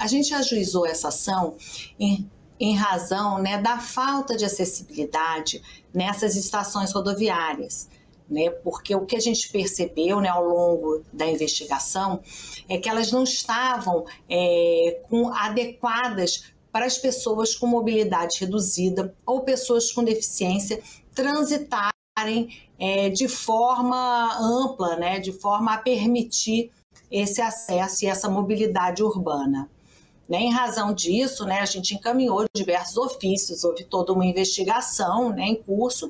A gente ajuizou essa ação em, em razão né, da falta de acessibilidade nessas estações rodoviárias. Né, porque o que a gente percebeu né, ao longo da investigação é que elas não estavam é, com, adequadas para as pessoas com mobilidade reduzida ou pessoas com deficiência transitarem é, de forma ampla, né, de forma a permitir esse acesso e essa mobilidade urbana. Né, em razão disso, né, a gente encaminhou diversos ofícios, houve toda uma investigação né, em curso,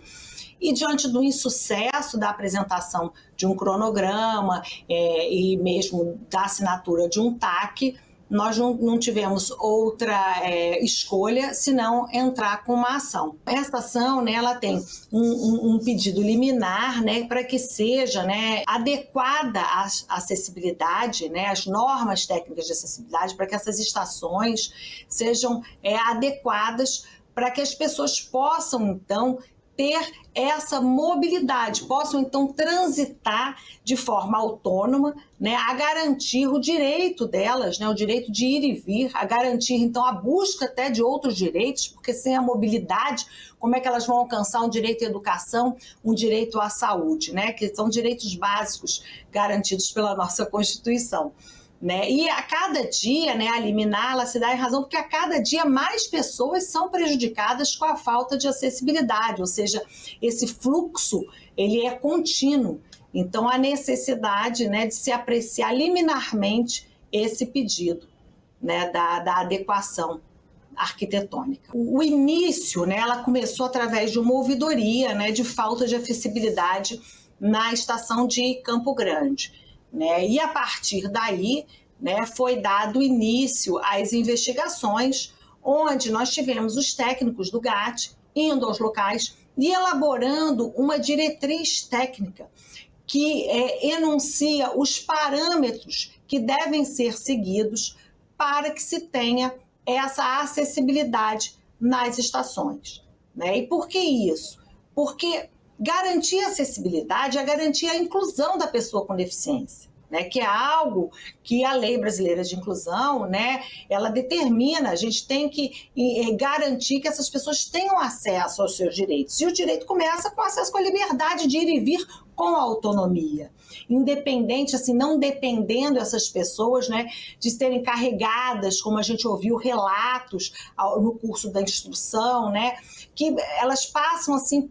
e diante do insucesso da apresentação de um cronograma é, e mesmo da assinatura de um TAC, nós não, não tivemos outra é, escolha senão entrar com uma ação. Essa ação, né, ela tem um, um, um pedido liminar, né, para que seja, né, adequada à acessibilidade, né, as normas técnicas de acessibilidade, para que essas estações sejam é, adequadas para que as pessoas possam então ter essa mobilidade, possam então transitar de forma autônoma, né, a garantir o direito delas, né, o direito de ir e vir, a garantir então a busca até de outros direitos, porque sem a mobilidade, como é que elas vão alcançar um direito à educação, um direito à saúde, né, que são direitos básicos garantidos pela nossa Constituição. Né? E a cada dia, né, a liminar, ela se dá em razão porque a cada dia mais pessoas são prejudicadas com a falta de acessibilidade, ou seja, esse fluxo ele é contínuo. Então, a necessidade né, de se apreciar liminarmente esse pedido né, da, da adequação arquitetônica. O início, né, ela começou através de uma ouvidoria né, de falta de acessibilidade na estação de Campo Grande. Né? E a partir daí né, foi dado início às investigações, onde nós tivemos os técnicos do GAT indo aos locais e elaborando uma diretriz técnica que é, enuncia os parâmetros que devem ser seguidos para que se tenha essa acessibilidade nas estações. Né? E por que isso? Porque Garantir a acessibilidade é garantir a inclusão da pessoa com deficiência. Né, que é algo que a lei brasileira de inclusão, né, ela determina, a gente tem que garantir que essas pessoas tenham acesso aos seus direitos. E o direito começa com acesso com a liberdade de ir e vir com autonomia. Independente, assim, não dependendo essas pessoas, né, de serem carregadas, como a gente ouviu relatos no curso da instrução, né, que elas passam, assim,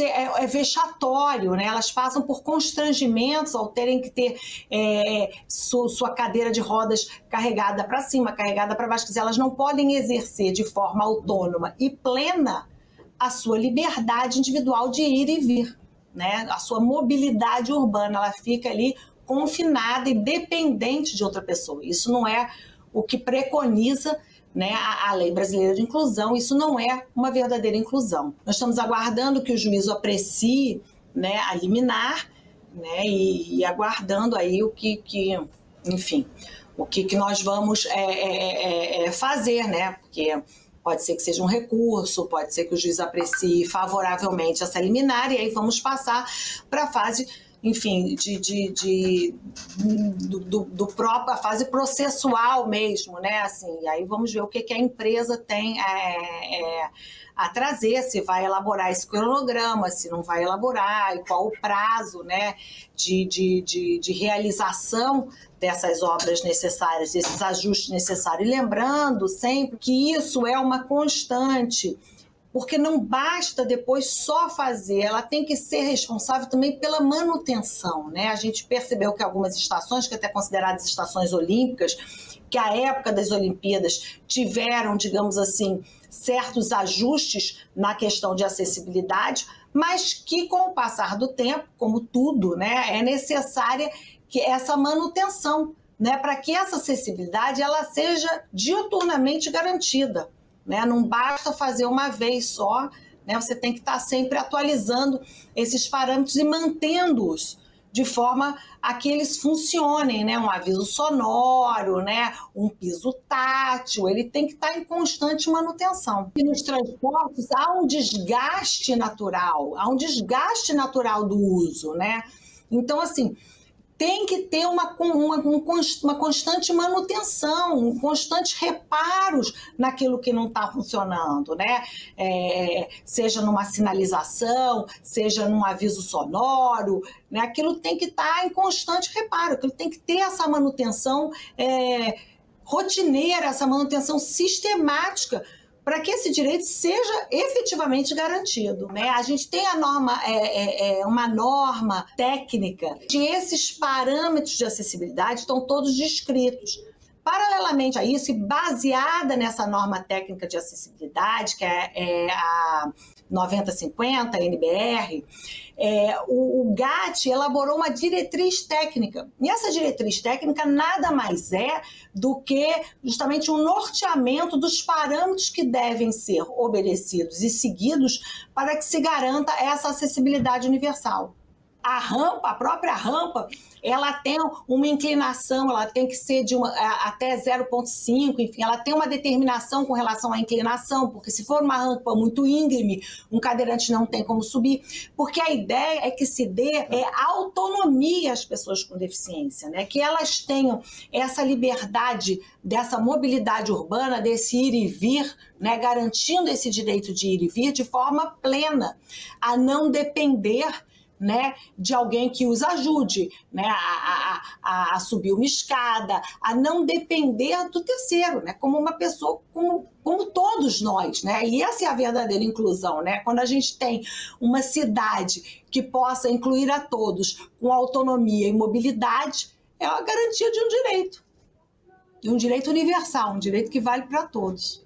é, é, vexatório, né? Elas passam por constrangimentos ao terem que ter é, su, sua cadeira de rodas carregada para cima, carregada para baixo. Elas não podem exercer de forma autônoma e plena a sua liberdade individual de ir e vir, né? A sua mobilidade urbana, ela fica ali confinada e dependente de outra pessoa. Isso não é o que preconiza né, a, a, lei brasileira de inclusão. Isso não é uma verdadeira inclusão. Nós estamos aguardando que o juízo aprecie né, a liminar né, e, e aguardando aí o que, que enfim, o que, que nós vamos é, é, é, é fazer, né? Porque pode ser que seja um recurso, pode ser que o juiz aprecie favoravelmente essa liminar, e aí vamos passar para a fase enfim, de, de, de do, do, do, próprio, a fase processual mesmo, né? Assim, aí vamos ver o que, que a empresa tem é, é, a trazer, se vai elaborar esse cronograma, se não vai elaborar, e qual o prazo né, de, de, de, de realização dessas obras necessárias, desses ajustes necessários. E lembrando sempre que isso é uma constante porque não basta depois só fazer, ela tem que ser responsável também pela manutenção, né? A gente percebeu que algumas estações, que até consideradas estações olímpicas, que a época das Olimpíadas tiveram, digamos assim, certos ajustes na questão de acessibilidade, mas que com o passar do tempo, como tudo, né, é necessária que essa manutenção, né, para que essa acessibilidade ela seja diuturnamente garantida. Né? Não basta fazer uma vez só, né? você tem que estar sempre atualizando esses parâmetros e mantendo-os de forma a que eles funcionem, né? Um aviso sonoro, né? Um piso tátil, ele tem que estar em constante manutenção. E nos transportes há um desgaste natural, há um desgaste natural do uso, né? Então, assim, tem que ter uma, uma, uma constante manutenção, um constantes reparos naquilo que não está funcionando, né? É, seja numa sinalização, seja num aviso sonoro, né? Aquilo tem que estar tá em constante reparo, aquilo tem que ter essa manutenção é, rotineira, essa manutenção sistemática para que esse direito seja efetivamente garantido. Né? A gente tem a norma, é, é, é, uma norma técnica de esses parâmetros de acessibilidade estão todos descritos. Paralelamente a isso, e baseada nessa norma técnica de acessibilidade, que é, é a 9050, NBR, é, o, o GAT elaborou uma diretriz técnica. E essa diretriz técnica nada mais é do que justamente um norteamento dos parâmetros que devem ser obedecidos e seguidos para que se garanta essa acessibilidade universal a rampa, a própria rampa, ela tem uma inclinação, ela tem que ser de uma, até 0,5, enfim, ela tem uma determinação com relação à inclinação, porque se for uma rampa muito íngreme, um cadeirante não tem como subir, porque a ideia é que se dê é, autonomia às pessoas com deficiência, né? que elas tenham essa liberdade dessa mobilidade urbana, desse ir e vir, né? garantindo esse direito de ir e vir de forma plena, a não depender né, de alguém que os ajude né, a, a, a, subir uma escada, a não depender do terceiro, né, como uma pessoa, como, como todos nós. Né? E essa é a verdadeira inclusão. Né? Quando a gente tem uma cidade que possa incluir a todos com autonomia e mobilidade, é a garantia de um direito. De um direito universal, um direito que vale para todos.